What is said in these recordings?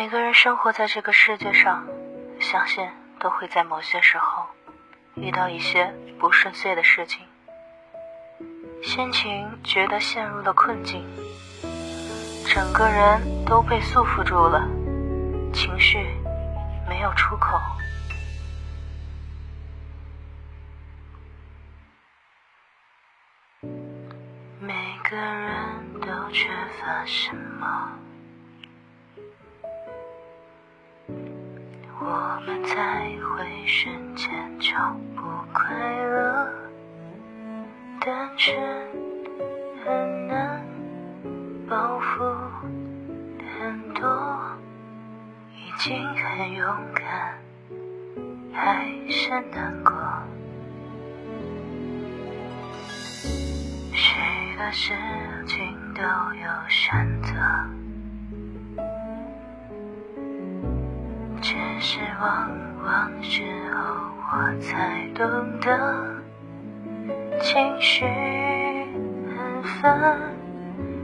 每个人生活在这个世界上，相信都会在某些时候遇到一些不顺遂的事情，心情觉得陷入了困境，整个人都被束缚住了，情绪没有出口。每个人都缺乏什么，我们才会瞬间就不快乐。单纯很难，包袱很多，已经很勇敢，还是难过。许多事情都有选择，只是往往时候我才懂得，情绪很烦，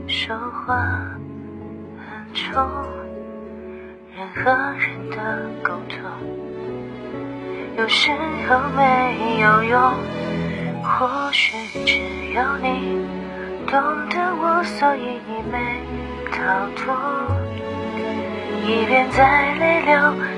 说话很冲，人和人的沟通有时候没有用。或许只有你懂得我，所以你没逃脱。一边在泪流，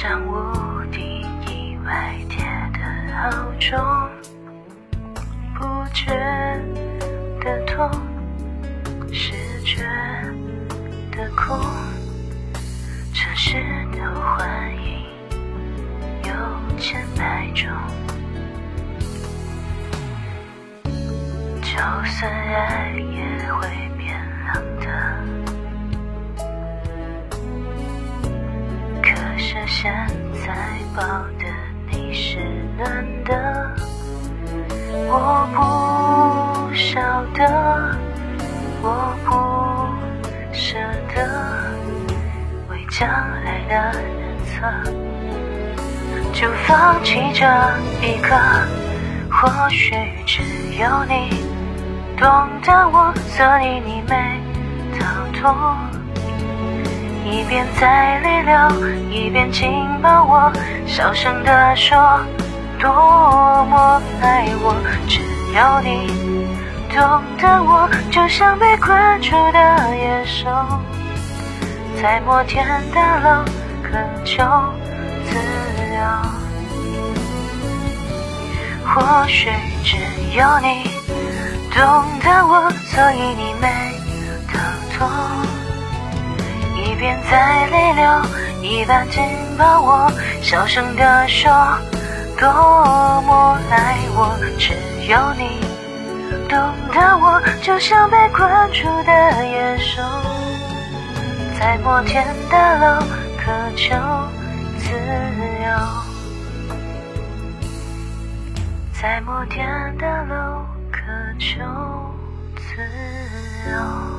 像屋顶意外跌得好重，不觉得痛，是觉得空，城市的幻影有千百种。就算爱也抱的你是暖的，我不晓得，我不舍得，为将来的人测，就放弃这一刻，或许只有你。懂得我，所以你没逃脱。一边在泪流，一边紧抱我，小声地说多么爱我。只有你懂得我，就像被困住的野兽，在摩天大楼渴求自由。或许只有你。懂得我，所以你没逃脱。一边在泪流，一边紧抱我，小声地说多么爱我。只有你懂得我，就像被困住的野兽，在摩天大楼渴求自由，在摩天大楼渴。求自由。